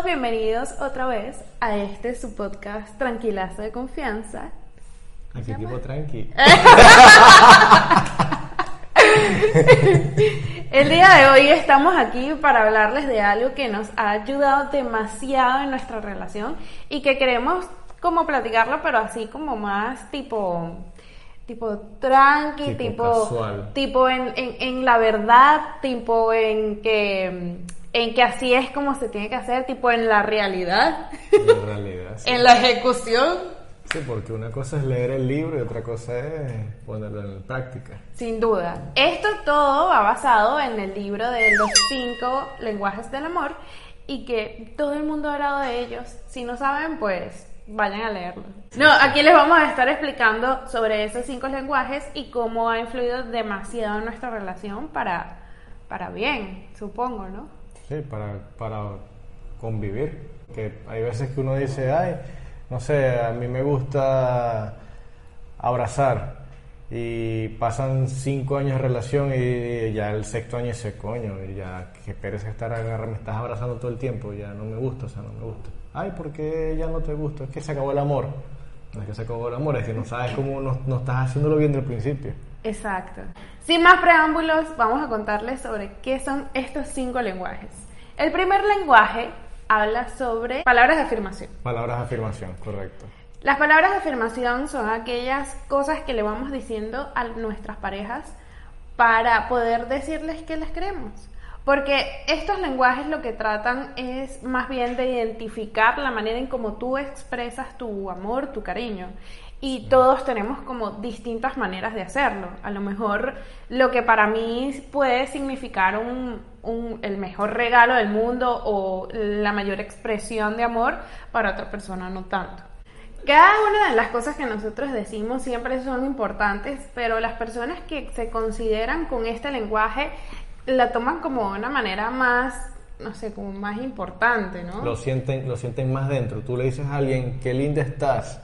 Todos bienvenidos otra vez a este su podcast Tranquilazo de Confianza. Aquí tipo tranqui. El día de hoy estamos aquí para hablarles de algo que nos ha ayudado demasiado en nuestra relación y que queremos como platicarlo, pero así como más tipo tipo tranqui, Tipo tipo casual. tipo en, en, en la verdad, tipo en que en que así es como se tiene que hacer, tipo en la realidad, En realidad. Sí. en la ejecución. Sí, porque una cosa es leer el libro y otra cosa es ponerlo en práctica. Sin duda. Esto todo va basado en el libro de los cinco lenguajes del amor y que todo el mundo ha hablado de ellos. Si no saben, pues vayan a leerlo. No, aquí les vamos a estar explicando sobre esos cinco lenguajes y cómo ha influido demasiado en nuestra relación para, para bien, supongo, ¿no? Sí, para, para convivir. Que hay veces que uno dice, ay, no sé, a mí me gusta abrazar. Y pasan cinco años de relación y ya el sexto año ese coño, ya que pereza estar agarrando, me estás abrazando todo el tiempo, ya no me gusta, o sea, no me gusta. Ay, ¿por qué ya no te gusta? Es que se acabó el amor. No es que se acabó el amor, es que no sabes cómo no, no estás haciéndolo bien del principio. Exacto. Sin más preámbulos, vamos a contarles sobre qué son estos cinco lenguajes. El primer lenguaje habla sobre palabras de afirmación. Palabras de afirmación, correcto. Las palabras de afirmación son aquellas cosas que le vamos diciendo a nuestras parejas para poder decirles que las queremos. Porque estos lenguajes lo que tratan es más bien de identificar la manera en cómo tú expresas tu amor, tu cariño. Y todos tenemos como distintas maneras de hacerlo. A lo mejor lo que para mí puede significar un, el mejor regalo del mundo o la mayor expresión de amor, para otra persona no tanto. Cada una de las cosas que nosotros decimos siempre son importantes, pero las personas que se consideran con este lenguaje la toman como una manera más, no sé, como más importante, ¿no? Lo sienten, lo sienten más dentro. Tú le dices a alguien, qué linda estás.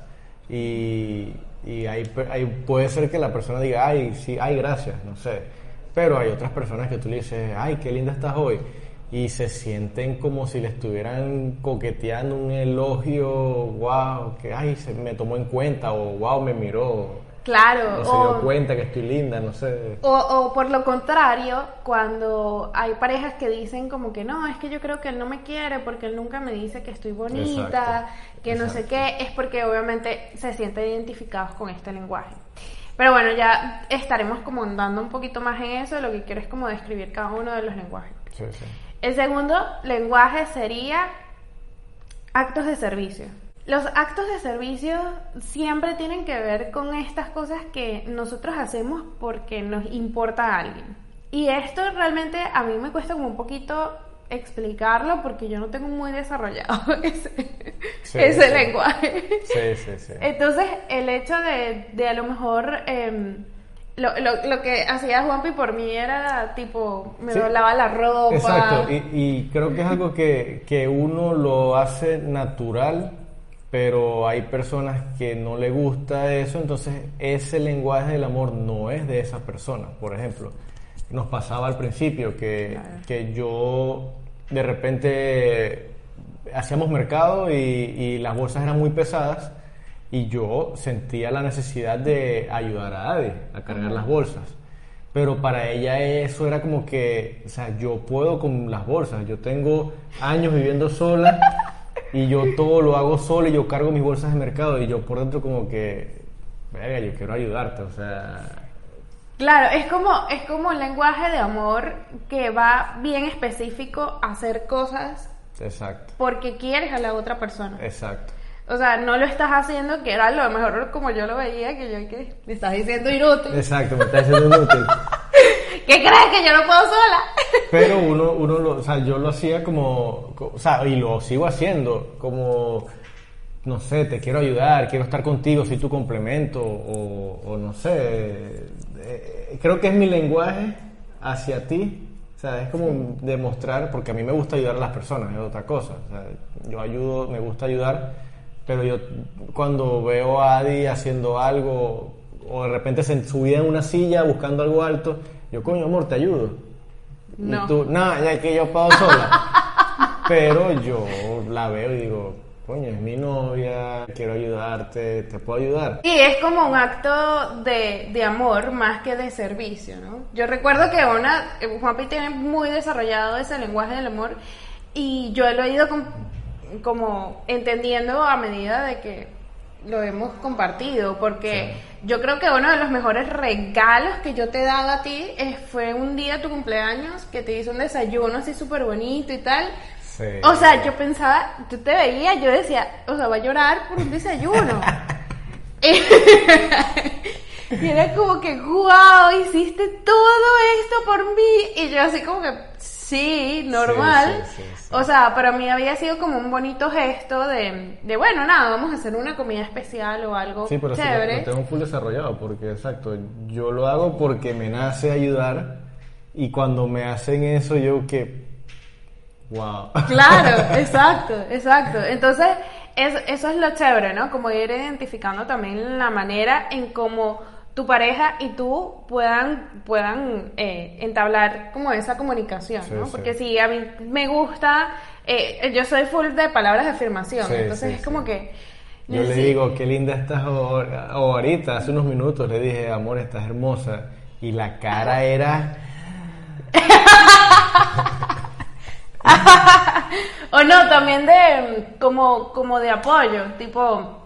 Y, y ahí, ahí puede ser que la persona diga, ay, sí, ay, gracias, no sé. Pero hay otras personas que tú le dices, ay, qué linda estás hoy. Y se sienten como si le estuvieran coqueteando un elogio, wow, que ay, se me tomó en cuenta, o wow, me miró, Claro, o se o, dio cuenta que estoy linda, no sé. o, o por lo contrario, cuando hay parejas que dicen como que no, es que yo creo que él no me quiere porque él nunca me dice que estoy bonita, Exacto, que no sé qué, es porque obviamente se sienten identificados con este lenguaje. Pero bueno, ya estaremos como andando un poquito más en eso, lo que quiero es como describir cada uno de los lenguajes. Sí, sí. El segundo lenguaje sería actos de servicio. Los actos de servicio siempre tienen que ver con estas cosas que nosotros hacemos porque nos importa a alguien. Y esto realmente a mí me cuesta como un poquito explicarlo porque yo no tengo muy desarrollado ese, Sí, ese sí. lenguaje. Sí, sí, sí. Entonces, el hecho de, de a lo mejor em, lo, lo, lo que hacía Juanpi por mí era tipo, me doblaba la ropa. Exacto, y, y creo que es algo que, que uno lo hace natural, pero hay personas que no le gusta eso, entonces ese lenguaje del amor no es de esa persona. Por ejemplo, nos pasaba al principio que, Claro. que yo de repente hacíamos mercado y, y las bolsas eran muy pesadas y yo sentía la necesidad de ayudar a Adi a cargar las bolsas. Pero para ella eso era como que, o sea, yo puedo con las bolsas, yo tengo años viviendo sola y yo todo lo hago sola y yo cargo mis bolsas de mercado y yo por dentro como que, verga, yo quiero ayudarte, o sea, Claro, es como, es como un lenguaje de amor que va bien específico a hacer cosas Exacto. porque quieres a la otra persona. Exacto. O sea, no lo estás haciendo, que era lo mejor como yo lo veía, que yo que me estás diciendo inútil. Exacto, me está diciendo inútil. ¿Qué crees que yo no puedo sola? Pero uno, uno lo, o sea, yo lo hacía como, co- o sea, y lo sigo haciendo, como, no sé, te quiero ayudar, quiero estar contigo, soy tu complemento, o, o no sé, eh, creo que es mi lenguaje hacia ti, o sea, es como demostrar, porque a mí me gusta ayudar a las personas, es otra cosa, o sea, yo ayudo, me gusta ayudar, pero yo cuando veo a Adi haciendo algo, o de repente se subida en una silla buscando algo alto, yo, coño, amor, te ayudo. No. Y tú, no, ya que yo puedo sola. Pero yo la veo y digo, coño, es mi novia, quiero ayudarte, te puedo ayudar. Y es como un acto de, de amor más que de servicio, ¿no? Yo recuerdo que una, eh, Juanpi tiene muy desarrollado ese lenguaje del amor y yo lo he ido com- como entendiendo a medida de que lo hemos compartido, porque yo creo que uno de los mejores regalos que yo te he dado a ti eh, fue un día de tu cumpleaños que te hice un desayuno así súper bonito y tal. Sí. O sea, yo pensaba, yo te veía, yo decía, o sea, va a llorar por un desayuno. y era como que, wow, hiciste todo esto por mí. Y yo así como que, sí, normal. sí, sí, sí. O sea, para mí había sido como un bonito gesto de, de, bueno, nada, vamos a hacer una comida especial o algo Sí, pero sí, lo- chévere. lo tengo full desarrollado, porque exacto, yo lo hago porque me nace ayudar y cuando me hacen eso yo que, wow. Claro, exacto, exacto. Entonces, es- eso es lo chévere, ¿no? Como ir identificando también la manera en cómo tu pareja y tú puedan, puedan eh, entablar como esa comunicación, Sí, ¿no? sí. Porque si a mí me gusta, eh, yo soy full de palabras de afirmación, Sí, entonces es como que... Yo le digo, qué linda estás ahorita, hace unos minutos le dije, amor, estás hermosa. Y la cara era, o no, también de como, como de apoyo, tipo...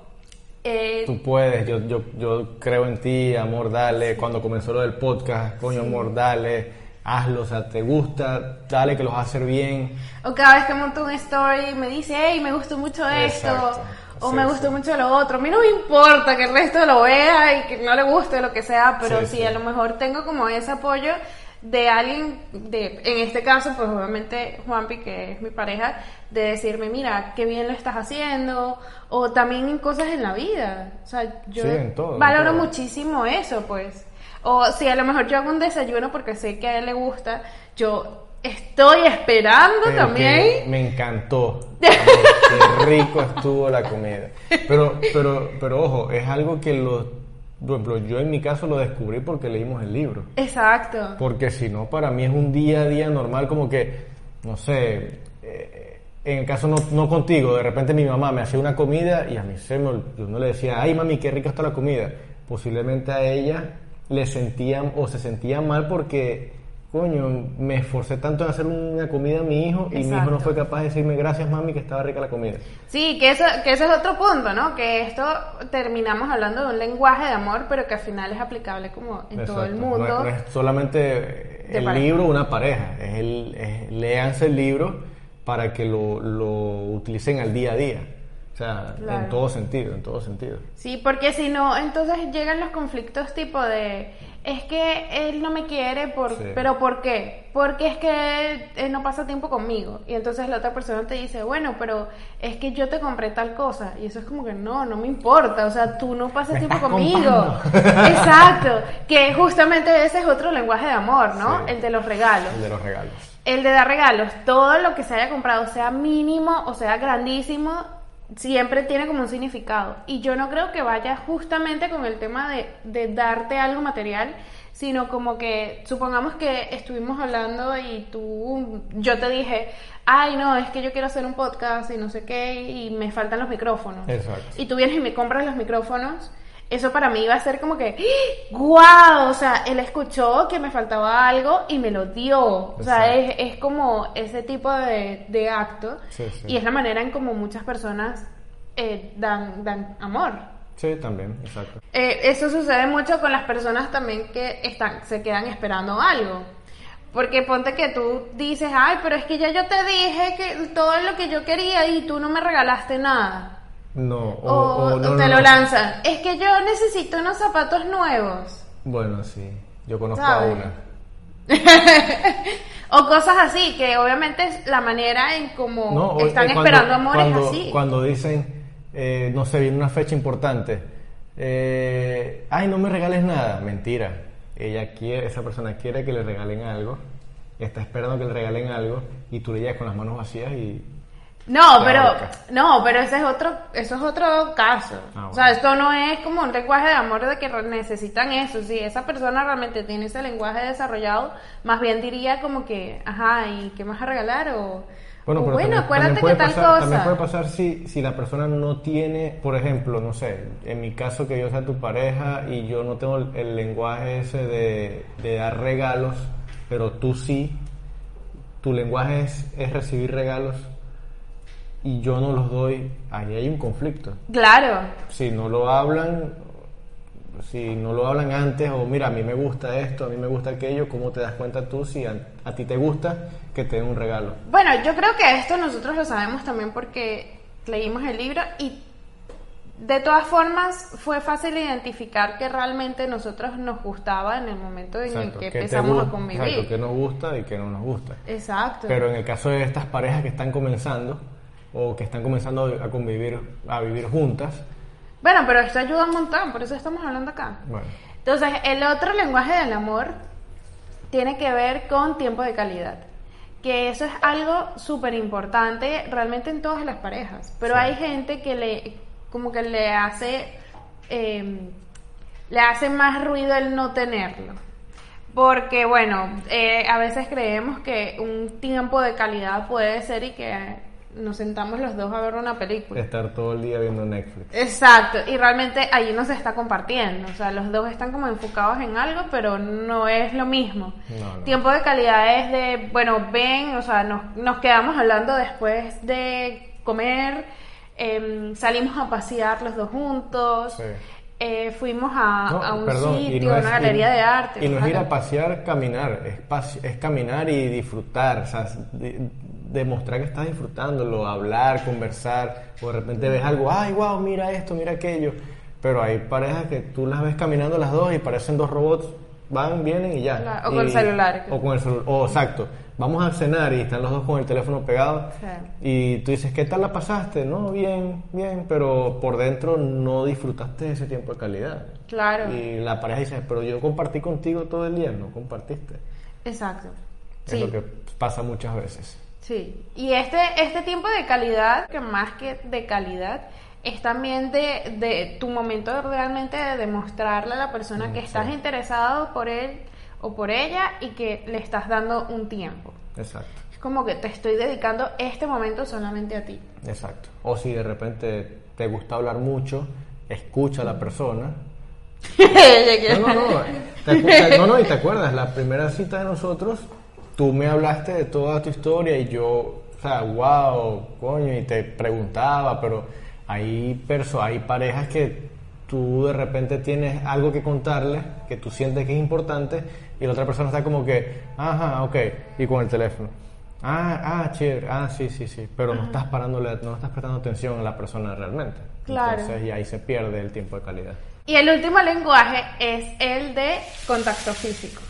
eh, tú puedes, yo, yo, yo creo en ti, amor, dale. Cuando comenzó lo del podcast, coño, amor, dale, hazlo, o sea, te gusta, dale que los vas a hacer bien. O cada vez que monto un story me dice, hey, me gustó mucho esto, o Sí, me sí. gustó mucho lo otro. A mí no me importa que el resto lo vea y que no le guste lo que sea, pero si sí. a lo mejor tengo como ese apoyo de alguien, de, en este caso, pues obviamente Juanpi, que es mi pareja, de decirme, mira, qué bien lo estás haciendo, o también en cosas en la vida. O sea, yo Sí, en todo, en valoro todo. muchísimo eso, pues. O si a lo mejor yo hago un desayuno porque sé que a él le gusta, yo estoy esperando Pero también. me encantó. Qué rico estuvo la comida. Pero, pero, pero ojo, es algo que lo, por ejemplo, yo en mi caso lo descubrí porque leímos el libro. Exacto. Porque si no, para mí es un día a día normal, como que, no sé, eh, en el caso no, no contigo, de repente mi mamá me hacía una comida y a mí se me, yo no le decía, ay mami, qué rica está la comida. Posiblemente a ella le sentían o se sentían mal porque, coño, me esforcé tanto en hacer una comida a mi hijo y mi hijo no fue capaz de decirme gracias mami que estaba rica la comida. Sí, que eso, que ese es otro punto, ¿no? Que esto terminamos hablando de un lenguaje de amor, pero que al final es aplicable como en todo el mundo. No no es solamente el pareja. libro una pareja, es el, es- léanse el libro para que lo, lo utilicen al día a día. O sea, Claro. en todo sentido, en todo sentido. Sí, porque si no, entonces llegan los conflictos tipo de, es que él no me quiere, por, Sí. pero ¿por qué? Porque es que él no pasa tiempo conmigo. Y entonces la otra persona te dice, bueno, pero es que yo te compré tal cosa. Y eso es como que no, no me importa. O sea, tú no pasas Me tiempo conmigo. Exacto. Que justamente ese es otro lenguaje de amor, ¿no? Sí. El de los regalos. El de los regalos. El de dar regalos, todo lo que se haya comprado, sea mínimo o sea grandísimo, siempre tiene como un significado. Y yo no creo que vaya justamente con el tema de, de darte algo material, sino como que supongamos que estuvimos hablando y tú, yo te dije, ay no, es que yo quiero hacer un podcast y no sé qué, y me faltan los micrófonos. Exacto. Y tú vienes y me compras los micrófonos. Eso para mí iba a ser como que, ¡guau! O sea, él escuchó que me faltaba algo y me lo dio. O sea, es, es como ese tipo de, de acto. Sí, sí. Y es la manera en como muchas personas eh, dan, dan amor. Sí, también, exacto. Eh, eso sucede mucho con las personas también que están, se quedan esperando algo. Porque ponte que tú dices, ay, pero es que ya yo te dije que todo lo que yo quería y tú no me regalaste nada. No, o, O, o no, te no, lo lanzan. Es que yo necesito unos zapatos nuevos. Bueno, sí, yo conozco ¿Sabes? a una. O cosas así, que obviamente es la manera en como No, están cuando- esperando amores cuando, así. Cuando dicen, eh, no sé, viene una fecha importante, eh, ay, no me regales nada, mentira. Ella quiere, esa persona quiere que le regalen algo, está esperando que le regalen algo y tú le llegas con las manos vacías y No, pero no, pero ese es otro, eso es otro caso. Ah, O sea, esto no es como un lenguaje de amor de que necesitan eso. Si esa persona realmente tiene ese lenguaje desarrollado, más bien diría como que, ajá, ¿y qué vas a regalar? O Bueno, o, pero bueno, también, acuérdate también que tal pasar, También puede cosa. pasar si, si la persona no tiene, por ejemplo, no sé, en mi caso que yo sea tu pareja y yo no tengo el, el lenguaje ese de, de dar regalos, pero tú sí, tu lenguaje es, es recibir regalos y yo no los doy, ahí hay un conflicto. Claro, Si no lo hablan, si no lo hablan antes, o mira, a mí me gusta esto, a mí me gusta aquello, ¿cómo te das cuenta tú si a, a ti te gusta que te den un regalo? Bueno, yo creo que esto nosotros lo sabemos también porque leímos el libro y de todas formas fue fácil identificar que realmente nosotros nos gustaba en el momento en el que qué te empezamos a convivir. Exacto, que nos gusta y que no nos gusta. Exacto. Pero en el caso de estas parejas que están comenzando o que están comenzando a convivir, a vivir juntas, Bueno, pero esto ayuda un montón, por eso estamos hablando acá. bueno, Entonces, el otro lenguaje del amor tiene que ver con tiempo de calidad. Que eso es algo súper importante realmente en todas las parejas. Pero Sí. hay gente que le, como que le hace, eh, le hace más ruido el no tenerlo. Porque, bueno, eh, a veces creemos que un tiempo de calidad puede ser y que nos sentamos los dos a ver una película. estar todo el día viendo Netflix. Exacto, y realmente allí no se está compartiendo, o sea, los dos están como enfocados en algo, pero no es lo mismo. No, no. Tiempo de calidad es de, bueno, ven, o sea, nos, nos quedamos hablando después de comer, em, salimos a pasear los dos juntos, Sí. eh, fuimos a, No, a un perdón, sitio, a una galería y- de arte. Y no es ir a pasear, caminar, es, pas- es caminar y disfrutar, o sea, demostrar que estás disfrutándolo, hablar, conversar, o de repente ves algo, ay, wow, mira esto, mira aquello. Pero hay parejas que tú las ves caminando las dos y parecen dos robots, van, vienen y ya. Claro, o Y- con el celular. O con el celular, o exacto. Vamos a cenar y están los dos con el teléfono pegado. Y tú dices, ¿qué tal la pasaste? No, bien, bien, pero por dentro no disfrutaste de ese tiempo de calidad. Claro. Y la pareja dice, pero yo compartí contigo todo el día, no compartiste. Exacto. Es Sí. lo que pasa muchas veces. Sí, y este, este tiempo de calidad, que más que de calidad, es también de, de tu momento de realmente de demostrarle a la persona Mm, que estás sí. interesado por él o por ella y que le estás dando un tiempo. Exacto, Es como que te estoy dedicando este momento solamente a ti. exacto. O si de repente te gusta hablar mucho, escucha a la persona. No, no, no. No, no, y te acuerdas, la primera cita de nosotros, tú me hablaste de toda tu historia y yo, o sea, wow, coño, y te preguntaba, pero hay, perso hay parejas que tú de repente tienes algo que contarle, que tú sientes que es importante, y la otra persona está como que, ajá, ok, y con el teléfono. Ah, ah, chévere, ah, sí, sí, sí, pero no estás parándole, no estás prestando atención a la persona realmente. Claro. Entonces, y ahí se pierde el tiempo de calidad. Y el último lenguaje es el de contacto físico.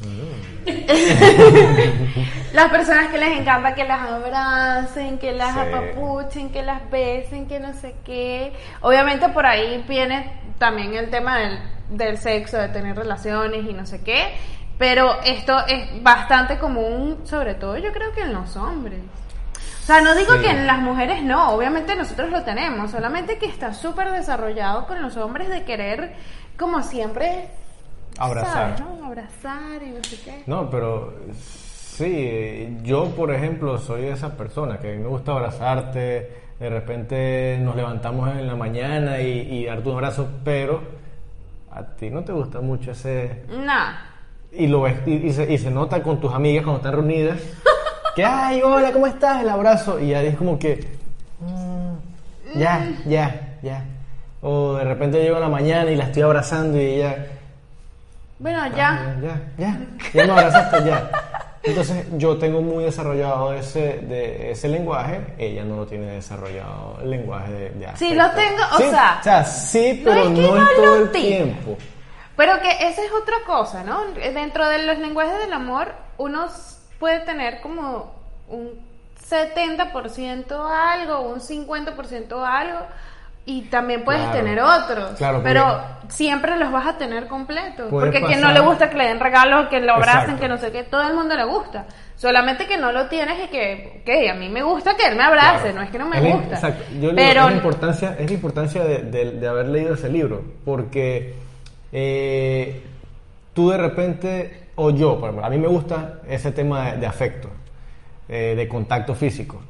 las personas que les encanta que las abracen, que las Sí. apapuchen, que las besen, que no sé qué. Obviamente por ahí viene también el tema del, del sexo, de tener relaciones y no sé qué. Pero esto es bastante común, sobre todo yo creo que en los hombres. O sea, no digo Sí. que en las mujeres no, obviamente nosotros lo tenemos, solamente que está súper desarrollado con los hombres de querer, como siempre, Abrazar. ¿sabes, no? Abrazar y no sé qué. No, pero sí, yo por ejemplo soy esa persona que a mí me gusta abrazarte, de repente nos levantamos en la mañana y, y darte un abrazo, pero a ti no te gusta mucho ese... No. Y lo ves, y, y se, y se nota con tus amigas cuando están reunidas, que, ay, hola, ¿cómo estás? El abrazo, y ya es como que, mm, ya, ya, ya. O de repente llego en la mañana y la estoy abrazando y ella... Bueno, Ah, ya. Ya, ya, ya me abrazaste ya. Entonces yo tengo muy desarrollado ese, de, ese lenguaje, ella no lo tiene desarrollado el lenguaje de, de Sí, lo tengo, o Sí, sea, O sea, sí, no pero es no, que es no todo el tiempo. Pero que esa es otra cosa, ¿no? Dentro de los lenguajes del amor, uno puede tener como un 70% algo, un 50% algo, y también puedes Claro. tener otros. Claro, porque- pero siempre los vas a tener completos. Porque a quien no le gusta que le den regalos, que lo abracen, Exacto. que no sé qué, todo el mundo le gusta. Solamente que no lo tienes y que, ok, a mí me gusta que él me abrace, Claro. no es que no me Es gusta. Exacto. Yo le digo, pero es la importancia, es la importancia de, de- de haber leído ese libro, porque eh, tú de repente, o yo, por ejemplo, a mí me gusta ese tema de, de afecto, eh, de contacto físico,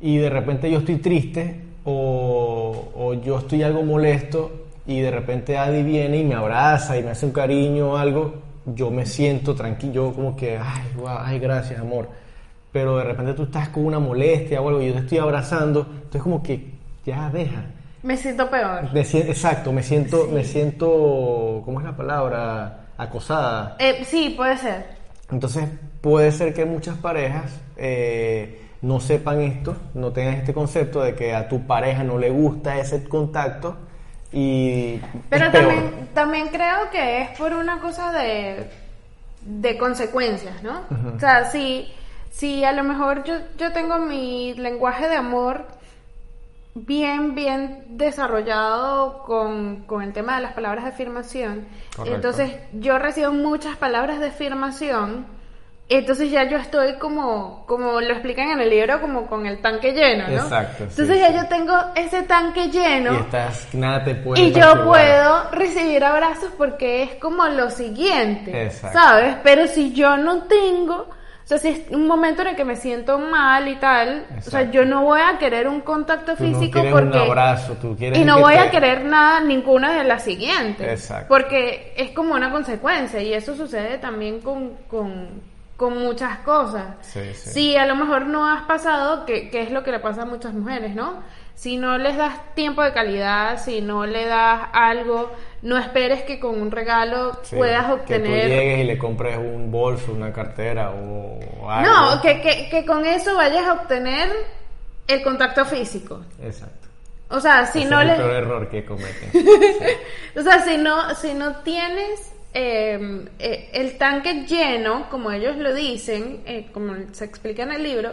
y de repente yo estoy triste o, o yo estoy algo molesto y de repente Adi viene y me abraza y me hace un cariño o algo, yo me siento tranquilo, como que, ay, guau, ay, gracias, amor. Pero de repente tú estás con una molestia o algo y yo te estoy abrazando, entonces como que ya deja. me siento peor. Me exacto, me siento, me siento, ¿cómo es la palabra? Acosada. Eh, sí, puede ser. Entonces puede ser que muchas parejas eh, no sepan esto, no tengan este concepto de que a tu pareja no le gusta ese contacto y Pero es peor. también, también creo que es por una cosa de, de consecuencias, ¿no? O sea, si, si a lo mejor yo, yo tengo mi lenguaje de amor bien, bien desarrollado con, con el tema de las palabras de afirmación, Correcto. entonces yo recibo muchas palabras de afirmación. Entonces ya yo estoy como, como lo explican en el libro, como con el tanque lleno, ¿no? Exacto, sí, Entonces ya sí. yo tengo ese tanque lleno y estás, nada te puede y yo puedo recibir abrazos porque es como lo siguiente, Exacto. ¿sabes? Pero si yo no tengo, o sea, si es un momento en el que me siento mal y tal, o sea, Exacto. yo no voy a querer un contacto Tú no físico quieres porque... un abrazo, tú quieres y no voy te- a querer nada, ninguna de las siguientes. Exacto. Porque es como una consecuencia y eso sucede también con, con, con muchas cosas. Sí, sí. Si a lo mejor no has pasado, que, que es lo que le pasa a muchas mujeres, ¿no? Si no les das tiempo de calidad, si no le das algo, no esperes que con un regalo Sí, puedas Que tú obtener... llegues y le compres un bolso, una cartera o algo. No, que, que, que con eso vayas a obtener el contacto físico. Exacto. O sea, si Ese no es le... el peor error que cometen. O sea, si no, si no tienes eh, eh, el tanque lleno, como ellos lo dicen, eh, como se explica en el libro,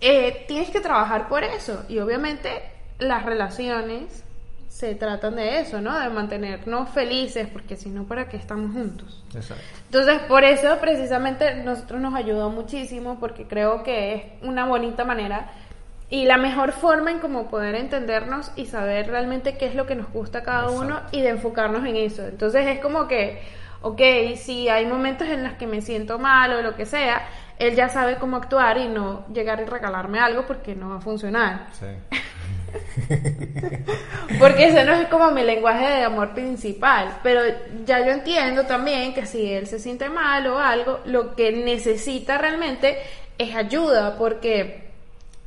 eh, tienes que trabajar por eso. Y obviamente las relaciones se tratan de eso, ¿no? De mantenernos felices, porque si no, ¿para qué estamos juntos? Exacto. Entonces, por eso precisamente nosotros nos ayudó muchísimo porque creo que es una bonita manera y la mejor forma en cómo poder entendernos y saber realmente qué es lo que nos gusta a cada Exacto. uno y de enfocarnos en eso. Entonces es como que, ok, si hay momentos en los que me siento mal o lo que sea, él ya sabe cómo actuar y no llegar y regalarme algo porque no va a funcionar. Sí. Porque ese no es como mi lenguaje de amor principal. Pero ya yo entiendo también que si él se siente mal o algo, lo que necesita realmente es ayuda, porque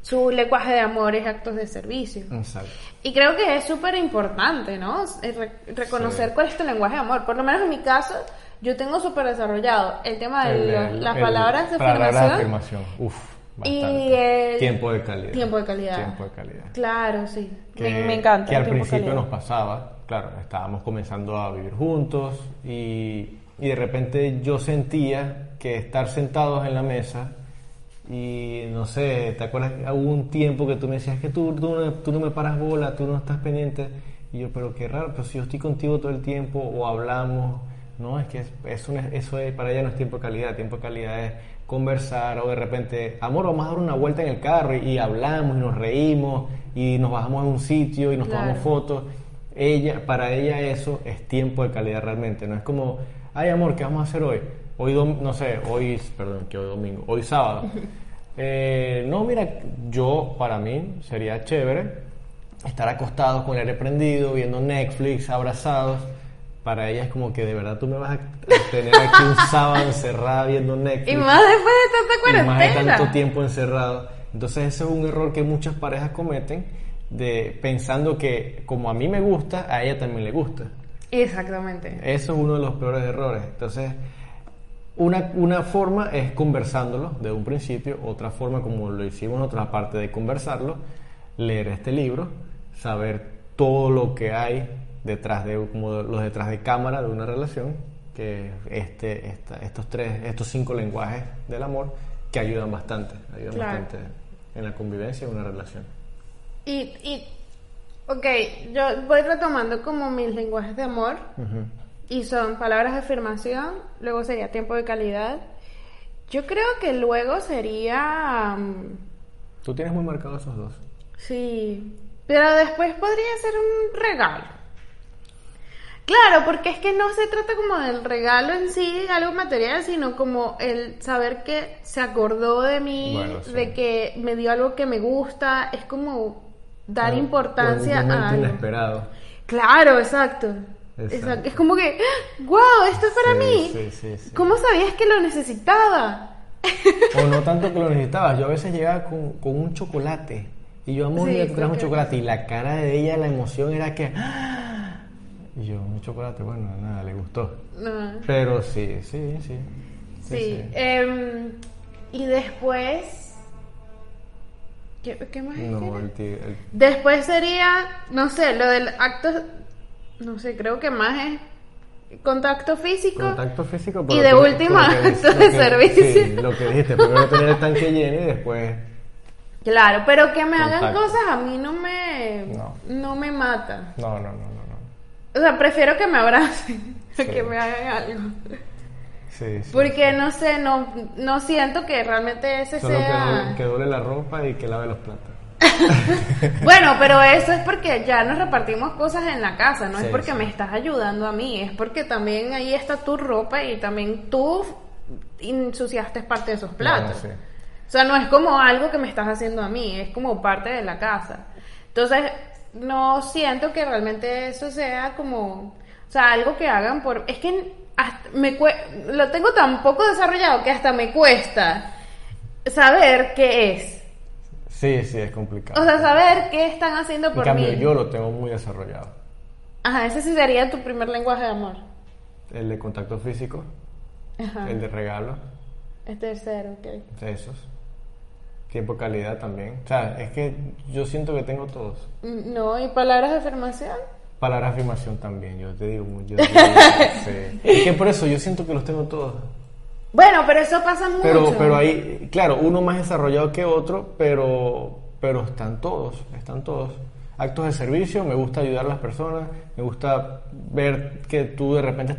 su lenguaje de amor es actos de servicio. Exacto. Y creo que es súper importante, ¿no? Re- reconocer Sí. cuál es tu lenguaje de amor. Por lo menos en mi caso, yo tengo súper desarrollado el tema de El- lo- el- las el- palabras de palabras afirmación. afirmación. Uf, Y bastante. el tiempo de calidad. Tiempo de calidad. Tiempo de calidad. Claro, sí. Que, me, me encanta. Que al de principio nos pasaba, claro, estábamos comenzando a vivir juntos y, y de repente yo sentía que estar sentados en la mesa y no sé, ¿te acuerdas? que Hubo un tiempo que tú me decías que tú, tú, no, tú no me paras bola, tú no estás pendiente. Y yo, pero qué raro, pero si yo estoy contigo todo el tiempo o hablamos, no, es que es- eso, no es- eso es, para ella no es tiempo de calidad, tiempo de calidad es conversar o de repente, amor, vamos a dar una vuelta en el carro y, y hablamos y nos reímos y nos bajamos a un sitio y nos Claro. tomamos fotos. Ella, para ella eso es tiempo de calidad realmente, no es como, ay amor, ¿qué vamos a hacer hoy? Hoy, dom- no sé, hoy, perdón, que hoy domingo, hoy sábado. Eh, no, mira, yo, para mí, sería chévere estar acostados con el aire prendido, viendo Netflix, abrazados. Para ella es como que de verdad tú me vas a tener aquí un sábado encerrada viendo Netflix. Y más después de tanta y más de cuarentena. tanto tiempo encerrado. Entonces ese es un error que muchas parejas cometen de pensando que como a mí me gusta, a ella también le gusta. Exactamente. Eso es uno de los peores errores. Entonces, Una, una forma es conversándolo de un principio, otra forma como lo hicimos otra parte de conversarlo, leer este libro, saber todo lo que hay detrás de como los detrás de cámara de una relación, que este, esta- estos tres, estos cinco lenguajes del amor que ayudan bastante, ayudan Claro. bastante en la convivencia de una relación. Y, y, ok, yo voy retomando como mis lenguajes de amor. Y son palabras de afirmación, luego sería tiempo de calidad. Yo creo que luego sería... Tú tienes muy marcados esos dos. sí, pero después podría ser un regalo. Claro, porque es que no se trata como del regalo en sí, algo material, sino como el saber que se acordó de mí, Bueno, sí. de que me dio algo que me gusta, es como dar O- importancia a algo. inesperado. Claro, exacto. Exacto. Exacto. Es como que, wow, esto es para Sí, mí. sí, sí, sí. ¿Cómo sabías que lo necesitaba? O no tanto que lo necesitabas. Yo a veces llegaba con, con un chocolate. Y yo, amor, mira, te traes un chocolate. Y la cara de ella, la emoción era que. ¡ah! Y yo, un chocolate, bueno, nada, le gustó. Pero sí, sí, sí. Sí. em, y después. ¿Qué, qué más No, el, el- Después sería, no sé, lo del acto. No sé, creo que más es contacto físico. contacto físico. Y pero de que- última, que- acto de que- servicio. Sí, lo que dijiste, primero tener el tanque lleno y después. Claro, pero que me hagan cosas a mí no me. No. no me mata. No, no, no, no. no. O sea, prefiero que me abracen Sí. que me hagan algo. Sí, sí. Porque no sé, no, no siento que realmente ese Solo que, sea. doble- que doble la ropa y que lave los platos. Bueno, pero eso es porque ya nos repartimos cosas en la casa, no es porque sí. me estás ayudando a mí, es porque también ahí está tu ropa y también tú ensuciaste parte de esos platos. Bueno, sí. O sea, no es como algo que me estás haciendo a mí, es como parte de la casa. Entonces, no siento que realmente eso sea como, o sea, algo que hagan por... Es que hasta me lo tengo tan poco desarrollado que hasta me cuesta saber qué es. Sí, sí, es complicado. O sea, saber qué están haciendo en por cambio, mí. yo lo tengo muy desarrollado. Ajá, ese sí sería tu primer lenguaje de amor. El de contacto físico, Ajá. el de regalo, El tercero, ok. esos. Tiempo calidad también. O sea, es que yo siento que tengo todos. Mm, No, y palabras de afirmación. Palabra de afirmación también, yo te digo. Yo te digo sí. Es que por eso yo siento que los tengo todos. Bueno, pero eso pasa mucho. Pero, pero ahí, claro, uno más desarrollado que otro, pero, pero están todos, están todos. Actos de servicio, me gusta ayudar a las personas, me gusta ver que tú de repente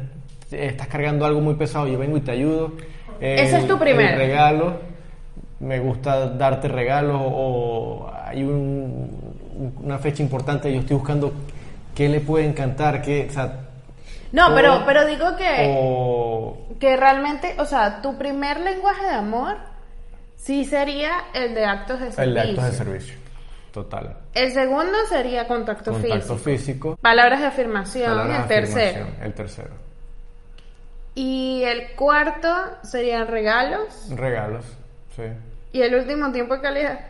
estás cargando algo muy pesado, yo vengo y te ayudo. Ese es tu el regalo, me gusta darte regalos o hay un- una fecha importante, yo estoy buscando qué le puede encantar, qué, o sea, No, o- pero, pero digo que, o que realmente, o sea, tu primer lenguaje de amor sí sería el de actos de servicio. el de actos de servicio, total. El segundo sería contacto, Contacto físico. físico. Palabras de afirmación, palabras el de tercero. afirmación, El tercero. Y el cuarto serían regalos. Regalos, sí. Y el último, tiempo de calidad.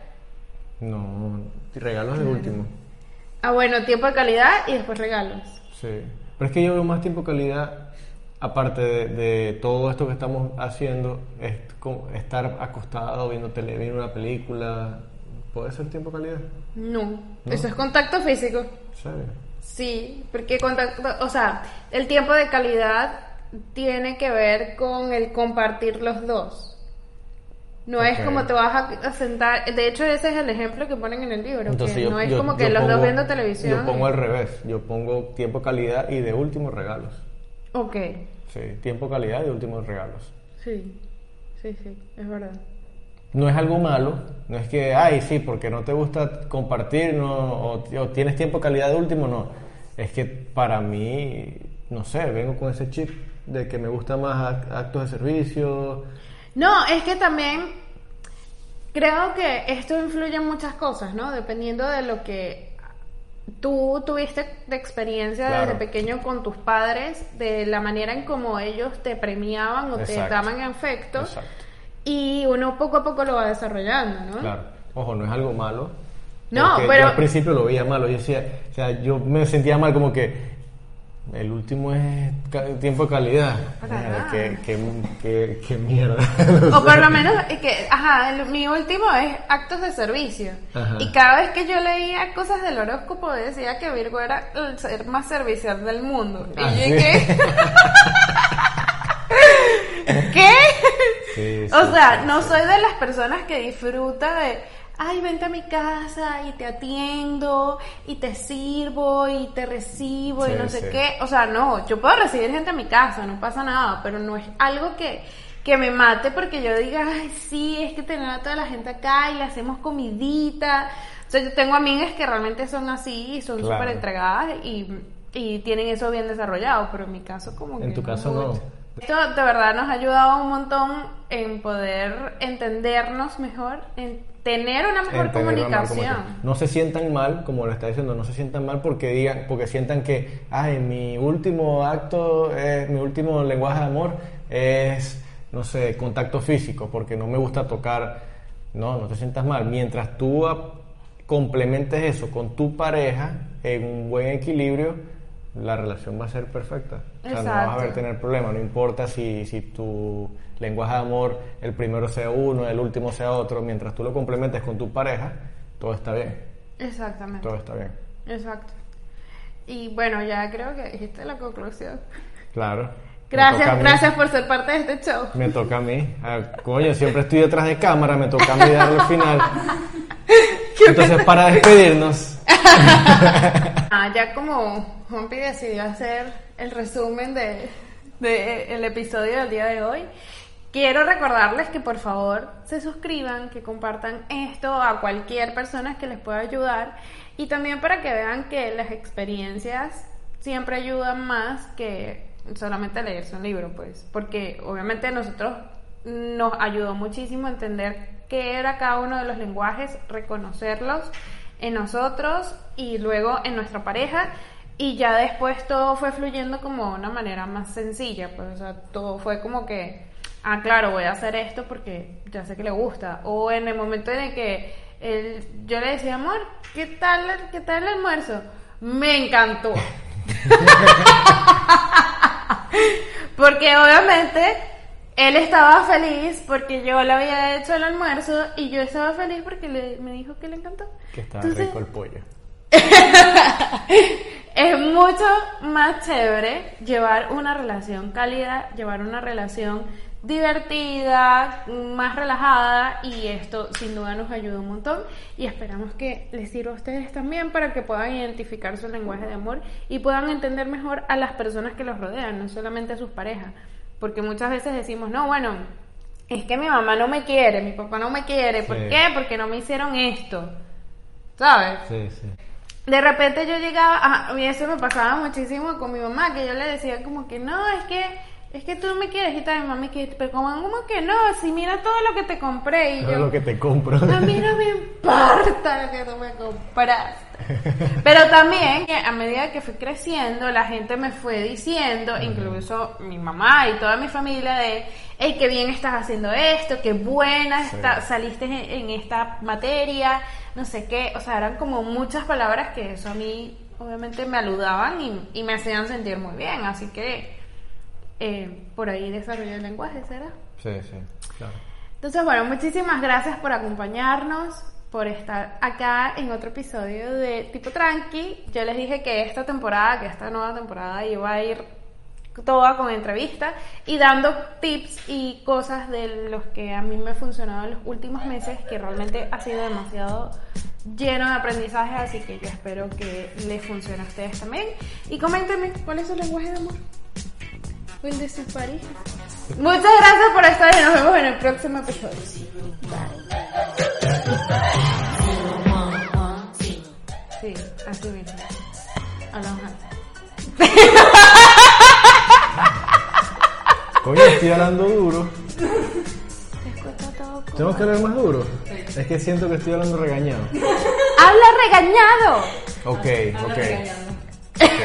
No, regalos de último. Ah, bueno, tiempo de calidad y después regalos. Sí. Pero es que yo veo más tiempo calidad, aparte de, de todo esto que estamos haciendo, es estar acostado viendo tele, viendo una película. ¿Puede ser tiempo calidad? No, eso es contacto físico. ¿En serio? Sí, porque contacto, o sea, el tiempo de calidad tiene que ver con el compartir los dos. No es como te vas a, sentar, de hecho ese es el ejemplo que ponen en el libro, Entonces que yo, no es yo- como que los dos viendo televisión. Yo pongo al revés. Yo pongo tiempo calidad y de último regalos. Ok, Sí, tiempo calidad y de último regalos. sí, sí, sí, es verdad. no es algo malo, no es que, ay, sí, porque no te gusta compartir no, o, o tienes tiempo calidad de último, no. Es que para mí, no sé, vengo con ese chip de que me gusta más ac- actos de servicio. No, es que también creo que esto influye en muchas cosas, ¿no? Dependiendo de lo que tú tuviste de experiencia Claro. desde pequeño con tus padres, de la manera en cómo ellos te premiaban o te daban afecto, Exacto. y uno poco a poco lo va desarrollando, ¿no? Claro. Ojo, no es algo malo. No, pero- Yo al principio lo veía malo. Yo decía, o sea, yo me sentía mal como que El último es tiempo de calidad. Mierda, nada. qué, qué, qué- qué mierda. O por lo menos, que, ajá, el- mi último es actos de servicio. Ajá. Y cada vez que yo leía cosas del horóscopo decía que Virgo era el ser más servicial del mundo. Y Ah, yo sí. ¿qué? Sí, o sea, no soy de las personas que disfruta de, ay, vente a mi casa y te atiendo y te sirvo y te recibo y no sé sí. qué. O sea, no, yo puedo recibir gente a mi casa, no pasa nada, pero no es algo que, que me mate porque yo diga, ay, sí, es que tener a toda la gente acá y le hacemos comidita. O sea, yo tengo amigas que realmente son así y son Claro. súper entregadas y, y tienen eso bien desarrollado, pero en mi caso como que En tu caso mucho. no. Esto de verdad nos ha ayudado un montón en poder entendernos mejor, en tener una mejor una comunicación. No se sientan mal, como lo está diciendo, no se sientan mal porque digan, porque sientan que, ay, mi último acto, es, mi último lenguaje de amor es, no sé, contacto físico, porque no me gusta tocar. No, no te sientas mal. Mientras tú complementes eso con tu pareja en un buen equilibrio, la relación va a ser perfecta. O sea, no vas a haber tener problema, no importa si, si tu lenguaje de amor, el primero sea uno, el último sea otro, mientras tú lo complementes con tu pareja, todo está bien, Exactamente. todo está bien. Exacto. Y bueno, ya creo que dijiste la conclusión. Claro. Gracias, gracias por ser parte de este show. Me toca a mí. Ah, coño, siempre estoy detrás de cámara, me toca a mí darle el final. Entonces, para despedirnos, Ah, ya como Juanpi decidió hacer el resumen de, de episodio del día de hoy, quiero recordarles que por favor se suscriban, que compartan esto a cualquier persona que les pueda ayudar. Y también para que vean que las experiencias siempre ayudan más que solamente leerse un libro, pues, porque obviamente a nosotros nos ayudó muchísimo a entender qué era cada uno de los lenguajes, reconocerlos en nosotros y luego en nuestra pareja y ya después todo fue fluyendo como de una manera más sencilla, pues o sea, todo fue como que, ah, claro, voy a hacer esto porque ya sé que le gusta, o en el momento en el que él- yo le decía, amor, ¿qué tal, qué tal el almuerzo? Me encantó. porque obviamente él estaba feliz porque yo le había hecho el almuerzo y yo estaba feliz porque le- me dijo que le encantó. que está Entonces, rico el pollo. es mucho más chévere llevar una relación cálida, llevar una relación divertida, más relajada y esto sin duda nos ayuda un montón y esperamos que les sirva a ustedes también para que puedan identificar su lenguaje de amor y puedan entender mejor a las personas que los rodean, no solamente a sus parejas, porque muchas veces decimos, no, bueno, es que mi mamá no me quiere, mi papá no me quiere, ¿por Sí. qué? Porque no me hicieron esto, ¿sabes? Sí, sí. De repente yo llegaba, a, a mí eso me pasaba muchísimo con mi mamá, que yo le decía como que no, es que es que tú no me quieres y tal, mi mamá que, pero como, ¿cómo que no? Si mira todo lo que te compré y Todo yo, lo que te compro. a mí no me importa lo que tú me compraste. Pero también, que a medida que fui creciendo, la gente me fue diciendo, incluso mi mamá y toda mi familia, de, hey, qué bien estás haciendo esto, qué buena Sí. está- saliste en, en esta materia, no sé qué. O sea, eran como muchas palabras que eso a mí, obviamente, me aludaban y, y me hacían sentir muy bien. Así que, eh, por ahí desarrollé el lenguaje, ¿será? Sí, sí, claro. Entonces, bueno, muchísimas gracias por acompañarnos, por estar acá en otro episodio de Tipo Tranqui. Yo les dije que esta temporada, que esta nueva temporada iba a ir toda con entrevistas y dando tips y cosas de los que a mí me ha funcionado en los últimos meses, que realmente ha sido demasiado lleno de aprendizaje, así que yo espero que les funcione a ustedes también. Y coméntenme, ¿cuál es su lenguaje de amor? ¿O el de su pareja? Muchas gracias por estar y nos vemos en el próximo episodio. Sí, así mismo. Hablamos antes. Coño, estoy hablando duro. ¿Tengo que hablar más duro? Es que siento que estoy hablando regañado. ¡Habla regañado! Ok, ok. Ok.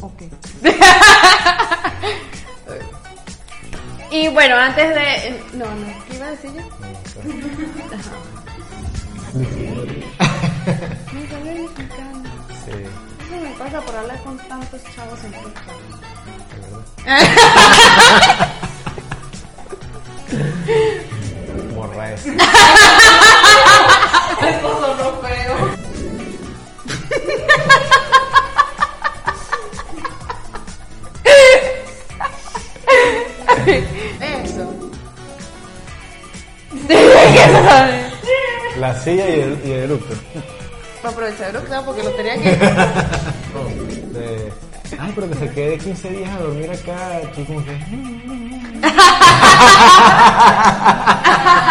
Ok. y bueno, antes de. No, no, ¿qué iba a decir yo? Me. Sí. Eso me pasa por hablar con tantos chavos en TikTok. Morra es. Eso sonó feo. Eso. La silla y el, y el eructo. Para aprovechar el claro, porque lo tenía que. De, Ay, pero que se quede 15 días a dormir acá. Tú como que...